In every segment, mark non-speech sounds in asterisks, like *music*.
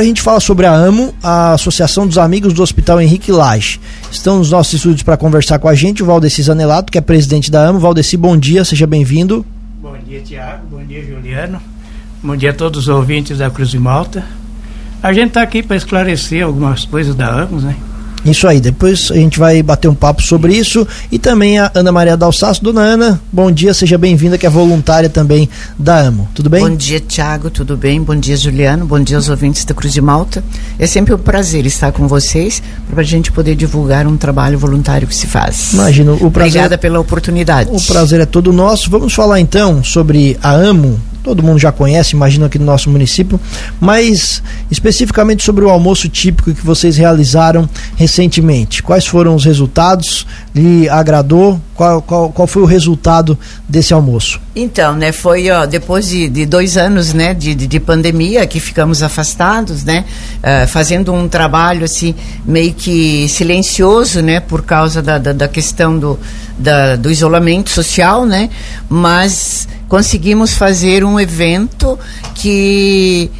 A gente fala sobre a AMO, a Associação dos Amigos do Hospital Henrique Lage. Estão nos nossos estúdios para conversar com a gente o Valdeci Zanelato, que é presidente da AMO. Valdeci, bom dia, seja bem-vindo. Bom dia, Tiago. Bom dia, Juliano. Bom dia a todos os ouvintes da Cruz de Malta. A gente está aqui para esclarecer algumas coisas da AMO, né? Isso aí, depois a gente vai bater um papo sobre isso e também a Ana Maria Dalsaço. Dona Ana, bom dia, seja bem-vinda, que é voluntária também da AMO. Tudo bem? Bom dia, Tiago, tudo bem? Bom dia, Juliano, bom dia aos ouvintes da Cruz de Malta. É sempre um prazer estar com vocês para a gente poder divulgar um trabalho voluntário que se faz. Imagino, o prazer. Obrigada pela oportunidade. O prazer é todo nosso. Vamos falar então sobre a AMO, todo mundo já conhece, imagino aqui no nosso município, mas especificamente sobre o almoço típico que vocês realizaram recentemente. Quais foram os resultados? Lhe agradou? Qual, qual, qual foi o resultado desse almoço? Então, né, foi ó, depois de, de, dois anos, né, de, de, de, pandemia que ficamos afastados, né, uh, fazendo um trabalho assim meio que silencioso, né, por causa da, da, da questão do, da, do isolamento social, né, mas conseguimos fazer um evento que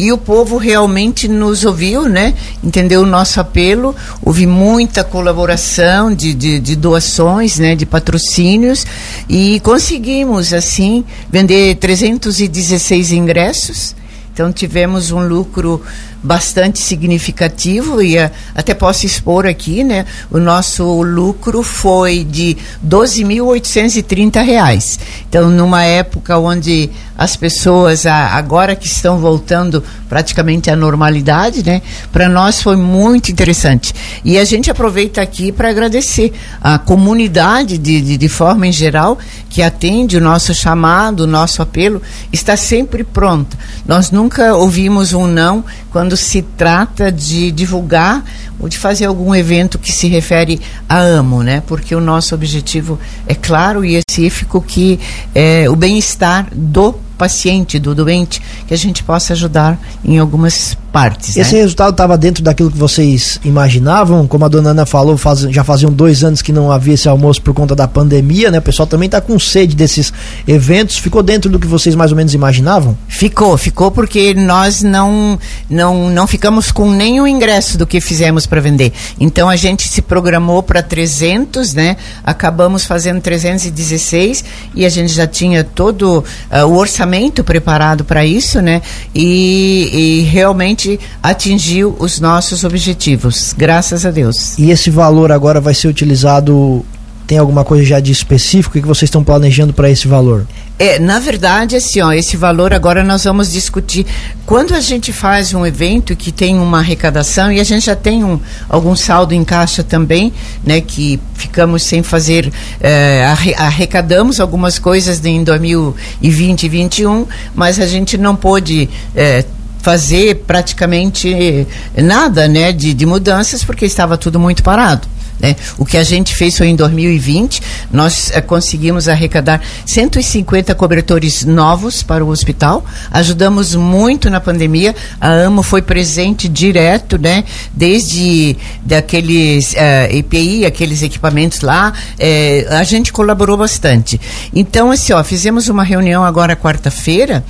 e o povo realmente nos ouviu, né? Entendeu o nosso apelo, houve muita colaboração de, de, de, doações, né? De patrocínios e conseguimos, assim, vender 316 ingressos. Então tivemos um lucro bastante significativo e uh, até posso expor aqui, né? O nosso lucro foi de 12.830 reais. Então, numa época onde as pessoas agora que estão voltando praticamente à normalidade, né? Para nós foi muito interessante. E a gente aproveita aqui para agradecer a comunidade de, de, de, forma em geral que atende o nosso chamado, o nosso apelo, está sempre pronta. Nós nunca ouvimos um não quando se trata de divulgar ou de fazer algum evento que se refere a amo, né? Porque o nosso objetivo é claro e específico que é o bem-estar do paciente, do doente, que a gente possa ajudar em algumas partes. Esse né? resultado estava dentro daquilo que vocês imaginavam? Como a dona Ana falou, faz, já faziam dois anos que não havia esse almoço por conta da pandemia, né? O pessoal também está com sede desses eventos. Ficou dentro do que vocês mais ou menos imaginavam? Ficou, ficou porque nós não, não, não ficamos com nenhum ingresso do que fizemos para vender. Então a gente se programou para 300, né? Acabamos fazendo 316 e a gente já tinha todo uh, o orçamento preparado para isso, né? E, e, realmente atingiu os nossos objetivos, graças a Deus. E esse valor agora vai ser utilizado tem alguma coisa já de específico que vocês estão planejando para esse valor? É, na verdade, assim, ó, esse valor agora nós vamos discutir. Quando a gente faz um evento que tem uma arrecadação e a gente já tem um, algum saldo em caixa também, né, que ficamos sem fazer, é, arrecadamos algumas coisas em 2020 e 2021, mas a gente não pôde é, fazer praticamente nada, né, de, de mudanças porque estava tudo muito parado. Né? O que a gente fez foi em 2020, nós eh, conseguimos arrecadar 150 cobertores novos para o hospital, ajudamos muito na pandemia, a AMO foi presente direto, né? desde daqueles uh, eh, EPI, aqueles equipamentos lá, eh, a gente colaborou bastante. Então, assim, ó, fizemos uma reunião agora quarta-feira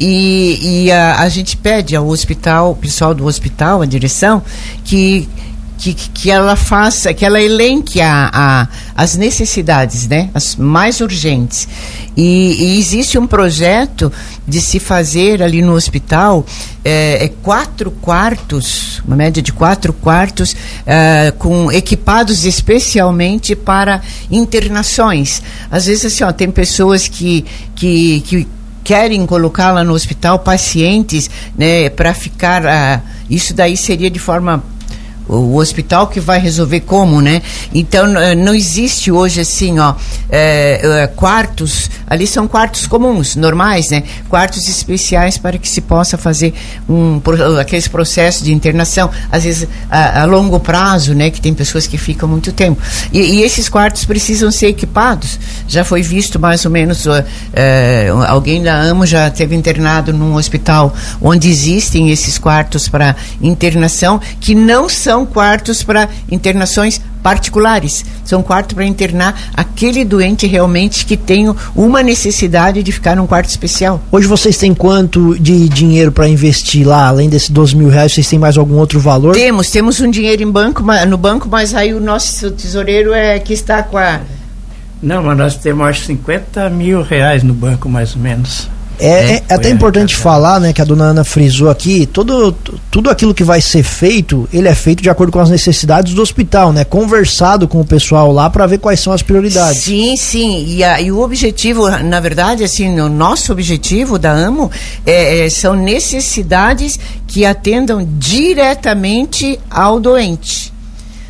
e, e a, a gente pede ao hospital, pessoal do hospital, a direção, que que, que ela faça, que ela elenque a, a, as necessidades, né, as mais urgentes. E, e, existe um projeto de se fazer ali no hospital é, é quatro quartos, uma média de quatro quartos, é, com equipados especialmente para internações. Às vezes assim, ó, tem pessoas que, que, que querem colocá-la no hospital pacientes, né, para ficar. Uh, isso daí seria de forma o hospital que vai resolver como, né? Então não existe hoje assim, ó, é, é, quartos. Ali são quartos comuns, normais, né? Quartos especiais para que se possa fazer um aqueles processos de internação, às vezes a, a longo prazo, né? Que tem pessoas que ficam muito tempo. E, e, esses quartos precisam ser equipados. Já foi visto mais ou menos uh, alguém da AMO já teve internado num hospital onde existem esses quartos para internação que não são são quartos para internações particulares. São quartos para internar aquele doente realmente que tem uma necessidade de ficar num quarto especial. Hoje vocês têm quanto de dinheiro para investir lá? Além desses 12 mil reais, vocês têm mais algum outro valor? Temos, temos um dinheiro em banco, no banco, mas aí o nosso tesoureiro é que está com a. Não, mas nós temos acho 50 mil reais no banco, mais ou menos. É, é, é até importante falar, né, que a dona Ana frisou aqui, todo, tudo aquilo que vai ser feito, ele é feito de acordo com as necessidades do hospital, né? Conversado com o pessoal lá para ver quais são as prioridades. Sim, sim. E, a, e o objetivo, na verdade, assim, o nosso objetivo da AMO é, é, são necessidades que atendam diretamente ao doente.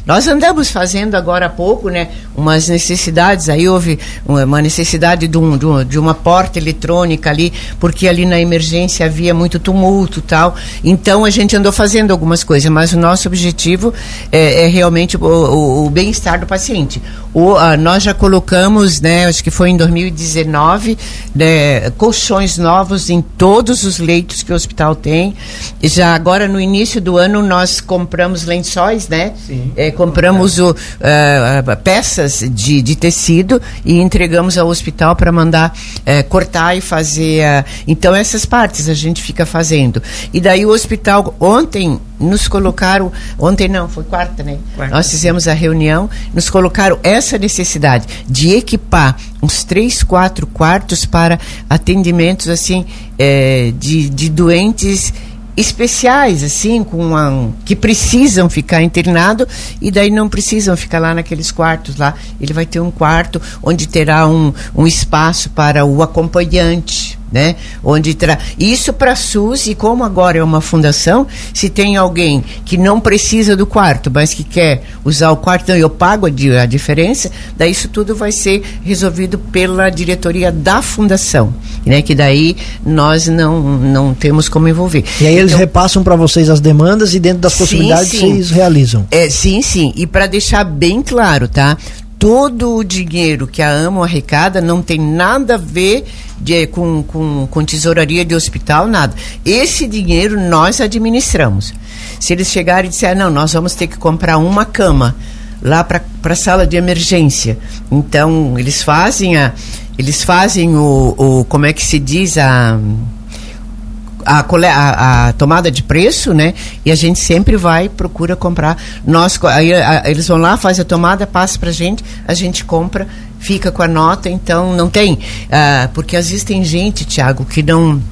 Nós andamos fazendo agora há pouco, né, umas necessidades, aí houve uma necessidade de, um, de, uma, porta eletrônica ali, porque ali na emergência havia muito tumulto tal. Então a gente andou fazendo algumas coisas, mas o nosso objetivo é, é realmente o, o, o bem-estar do paciente. O, a, nós já colocamos, né, acho que foi em 2019, né, colchões novos em todos os leitos que o hospital tem. Já agora no início do ano nós compramos lençóis, né? Sim. É, compramos o, uh, peças de, de tecido e entregamos ao hospital para mandar uh, cortar e fazer. Uh, então, essas partes a gente fica fazendo. E daí o hospital, ontem, nos colocaram. Ontem não, foi quarta, né? Quarta. Nós fizemos a reunião, nos colocaram essa necessidade de equipar uns três, quatro quartos para atendimentos assim eh, de, de doentes especiais, assim, com uma, que precisam ficar internado e daí não precisam ficar lá naqueles quartos lá. Ele vai ter um quarto onde terá um, um espaço para o acompanhante, né? Onde terá isso para a SUS e como agora é uma fundação, se tem alguém que não precisa do quarto, mas que quer usar o quarto, então eu pago a, a diferença, daí isso tudo vai ser resolvido pela diretoria da fundação, né? Que daí nós não não temos como envolver. E aí eles então, repassam para vocês as demandas e dentro das possibilidades sim, sim. vocês realizam. É, sim, sim. E para deixar bem claro, tá? Todo o dinheiro que a AMO arrecada não tem nada a ver de, com, com, com tesouraria de hospital, nada. Esse dinheiro nós administramos. Se eles chegarem e disserem, não, nós vamos ter que comprar uma cama lá para a sala de emergência. Então, eles fazem a. Eles fazem o, o como é que se diz a a, a, a, tomada de preço, né? E a gente sempre vai, procura comprar. Nós, aí, a, eles vão lá, faz a tomada, passa pra gente, a gente compra, fica com a nota, então não tem. Uh, porque às vezes tem gente, Tiago, que não.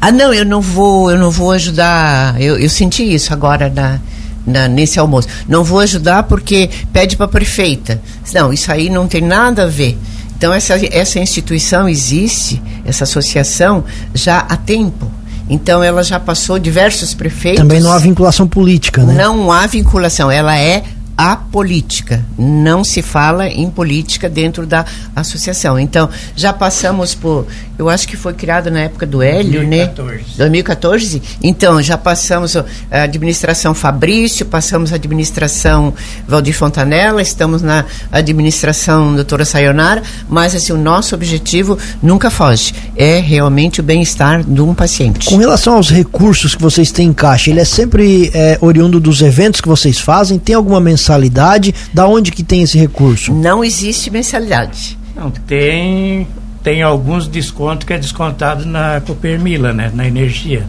Ah, não, eu não vou, eu não vou ajudar. Eu, eu senti isso agora na, na, nesse almoço. Não vou ajudar porque pede para a prefeita. Não, isso aí não tem nada a ver. Então, essa, essa instituição existe, essa associação, já há tempo. Então, ela já passou diversos prefeitos. Também não há vinculação política, né? Não há vinculação, ela é a política. Não se fala em política dentro da associação. Então, já passamos por. Eu acho que foi criado na época do Hélio, 2014. né? 2014. Então, já passamos a administração Fabrício, passamos a administração Valdir Fontanella, estamos na administração doutora Sayonara, mas assim, o nosso objetivo nunca foge. É realmente o bem-estar de um paciente. Com relação aos recursos que vocês têm em caixa, ele é sempre é, oriundo dos eventos que vocês fazem? Tem alguma mensagem? Mensalidade? Da onde que tem esse recurso? Não existe mensalidade. Não, tem, tem alguns descontos que é descontado na Copermila, né? Na energia.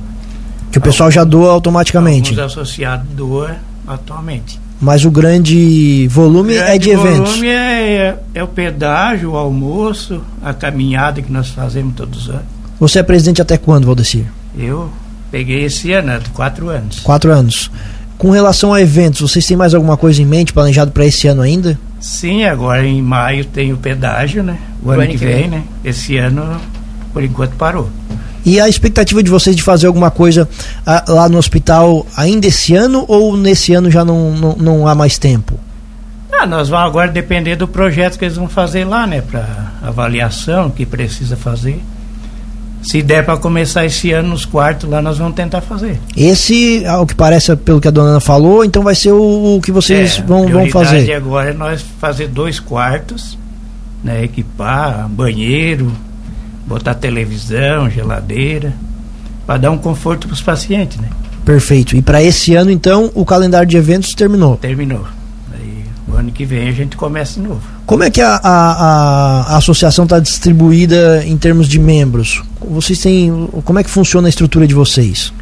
Que o pessoal já doa automaticamente. Alguns associados doa atualmente. Mas o grande volume grande é de eventos. O volume é, é, é, o pedágio, o almoço, a caminhada que nós fazemos todos os anos. Você é presidente até quando, Valdecir? Eu peguei esse ano, quatro anos. Quatro anos. Com relação a eventos, vocês têm mais alguma coisa em mente planejado para esse ano ainda? Sim, agora em maio tem o pedágio, né? O, o ano, ano, que vem, vem, né? Esse ano, por enquanto, parou. E a expectativa de vocês de fazer alguma coisa ah, lá no hospital ainda esse ano ou nesse ano já não, não, não há mais tempo? Ah, nós vamos agora depender do projeto que eles vão fazer lá, né? Para avaliação que precisa fazer. Se der para começar esse ano nos quartos lá, nós vamos tentar fazer. Esse, ao que parece, pelo que a dona Ana falou, então vai ser o, o que vocês é, vão, vão fazer. agora é nós fazer dois quartos, né, equipar banheiro, botar televisão, geladeira, para dar um conforto para os pacientes, né? Perfeito. E para esse ano, então, o calendário de eventos terminou? Terminou. O ano que vem a gente começa de novo. Como é que a, a, a, a associação está distribuída em termos de membros? Vocês têm. Como é que funciona a estrutura de vocês?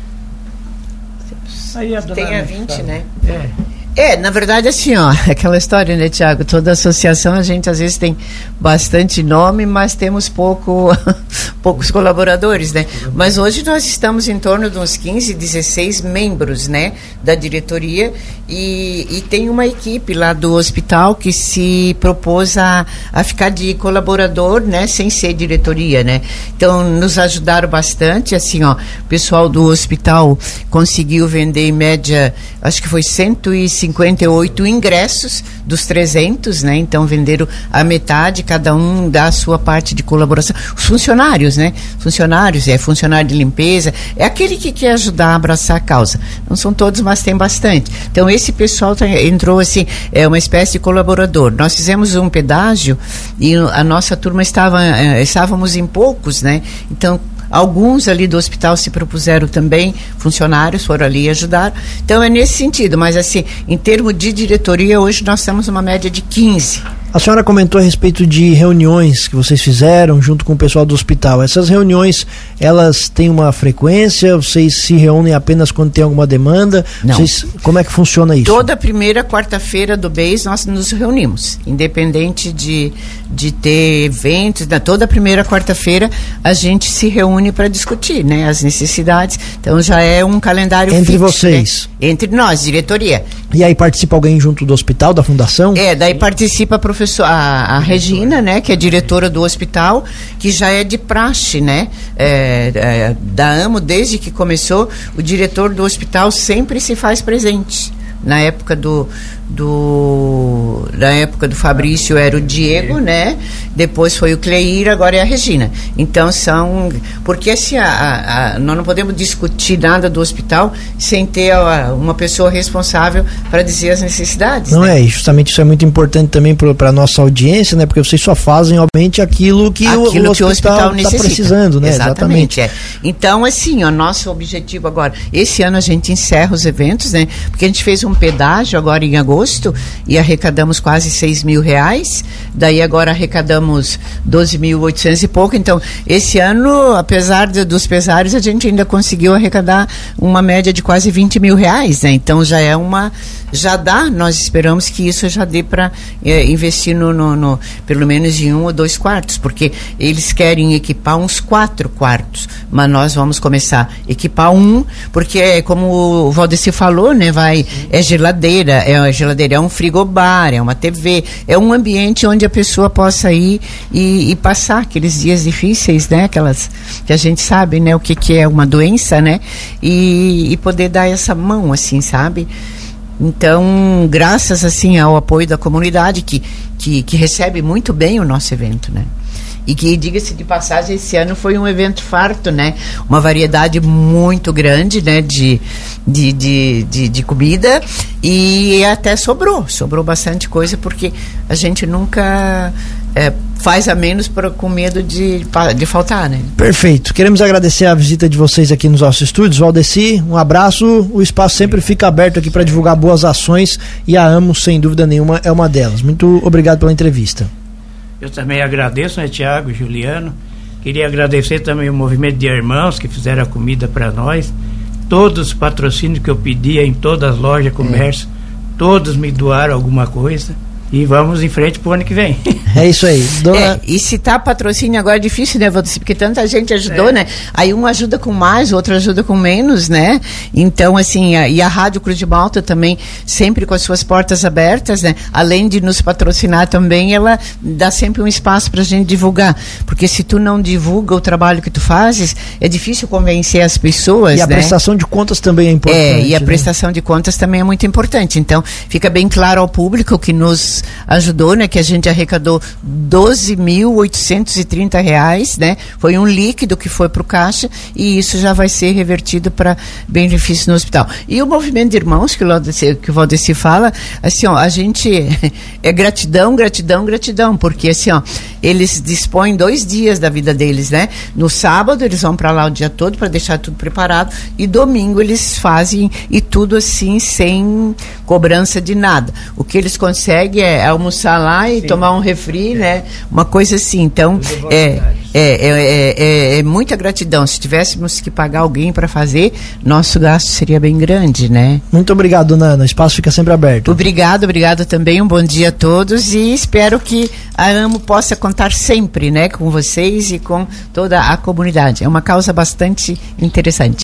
Aí a Tem a 20, né? É. É, na verdade, assim, ó, *laughs* aquela história, né, Tiago? Toda associação a gente às vezes tem bastante nome, mas temos pouco, *laughs* poucos colaboradores, né? Mas hoje nós estamos em torno de uns 15, 16 membros, né, da diretoria e, e tem uma equipe lá do hospital que se propôs a, a ficar de colaborador, né, sem ser diretoria, né? Então, nos ajudaram bastante, assim, ó, o pessoal do hospital conseguiu vender em média, acho que foi 150 58 ingressos dos 300, né? Então venderam a metade, cada um dá a sua parte de colaboração. Os funcionários, né? Funcionários, é funcionário de limpeza, é aquele que quer ajudar a abraçar a causa. Não são todos, mas tem bastante. Então esse pessoal tá, entrou assim, é uma espécie de colaborador. Nós fizemos um pedágio e a nossa turma estava, é, estávamos em poucos, né? Então Alguns ali do hospital se propuseram também, funcionários foram ali ajudar. Então é nesse sentido, mas assim, em termos de diretoria, hoje nós temos uma média de 15 a senhora comentou a respeito de reuniões que vocês fizeram junto com o pessoal do hospital. Essas reuniões, elas têm uma frequência? Vocês se reúnem apenas quando tem alguma demanda? Não. Vocês, como é que funciona isso? Toda primeira quarta-feira do mês nós nos reunimos, independente de, de ter eventos. Na toda primeira quarta-feira a gente se reúne para discutir, né, as necessidades. Então já é um calendário entre fixo, vocês, né? entre nós, diretoria. E aí participa alguém junto do hospital, da fundação? É, daí participa a professora professor, a, a Regina, né, que é diretora do hospital, que já é de praxe, né, é, é, da AMO, desde que começou, o diretor do hospital sempre se faz presente. Na época do, do da época do Fabrício era o Diego, né? Depois foi o Cleir, agora é a Regina. Então são porque assim a, a, a, nós não podemos discutir nada do hospital sem ter uma pessoa responsável para dizer as necessidades. Não né? é, justamente isso é muito importante também para a nossa audiência, né? Porque vocês só fazem obviamente aquilo que, aquilo o, que o hospital está precisando, né? Exatamente. Exatamente. É. Então assim, o nosso objetivo agora, esse ano a gente encerra os eventos, né? Porque a gente fez um pedágio agora em agosto agosto e arrecadamos quase 6 mil reais. Daí agora arrecadamos 12.800 e pouco. Então, esse ano, apesar de, dos pesares, a gente ainda conseguiu arrecadar uma média de quase 20 mil reais. Né? Então já é uma. Já dá, nós esperamos que isso já dê para é, investir no, no, no, pelo menos em um ou dois quartos, porque eles querem equipar uns quatro quartos, mas nós vamos começar a equipar um, porque é como o Valdeci falou, né? Vai, é geladeira, é geladeira é um frigobar, é uma TV, é um ambiente onde a pessoa possa ir e, e, passar aqueles dias difíceis, né? Aquelas que a gente sabe, né? O que, que é uma doença, né? E, e poder dar essa mão, assim, sabe? Então, graças assim ao apoio da comunidade que, que, que recebe muito bem o nosso evento, né? E que, diga-se de passagem, esse ano foi um evento farto, né? Uma variedade muito grande, né? De, de, de, de, de comida e até sobrou. Sobrou bastante coisa porque a gente nunca é, faz a menos por, com medo de, de faltar, né? Perfeito. Queremos agradecer a visita de vocês aqui nos nossos estúdios. Valdeci, um abraço. O espaço sempre fica aberto aqui para divulgar boas ações e a AMO, sem dúvida nenhuma, é uma delas. Muito obrigado pela entrevista. Eu também agradeço, né, Tiago, Juliano. Queria agradecer também o movimento de irmãos que fizeram a comida para nós. Todos os patrocínios que eu pedia em todas as lojas, comércio, todos me doaram alguma coisa. E vamos em frente pro ano que vem. *laughs* É isso aí. Dona... É, e citar tá patrocínio agora é difícil, né, Valdir? Porque tanta gente ajudou, é. né? Aí um ajuda com mais, outro ajuda com menos, né? Então, assim, a, e a Rádio Cruz de Malta também, sempre com as suas portas abertas, né? Além de nos patrocinar também, ela dá sempre um espaço pra gente divulgar. Porque se tu não divulga o trabalho que tu fazes, é difícil convencer as pessoas, E a né? prestação de contas também é importante. É, e a né? prestação de contas também é muito importante. Então, fica bem claro ao público que nos ajudou, né? Que a gente arrecadou 12.830 reais, né? Foi um líquido que foi para o caixa e isso já vai ser revertido para benefício no hospital. E o movimento de irmãos que o Valdeci, que o Valdeci fala, assim, ó, a gente *laughs* é gratidão, gratidão, gratidão, porque assim, ó, eles dispõem dois dias da vida deles, né? No sábado eles vão para lá o dia todo para deixar tudo preparado e domingo eles fazem e tudo assim sem cobrança de nada. O que eles conseguem é almoçar lá e Sim. tomar um refri, é. né? Uma coisa assim. Então é é, é, é, é, muita gratidão. Se tivéssemos que pagar alguém para fazer, nosso gasto seria bem grande, né? Muito obrigado, Nana. O espaço fica sempre aberto. Obrigado, obrigado também. Um bom dia a todos e espero que a AMO possa contar sempre, né, com vocês e com toda a comunidade. É uma causa bastante interessante.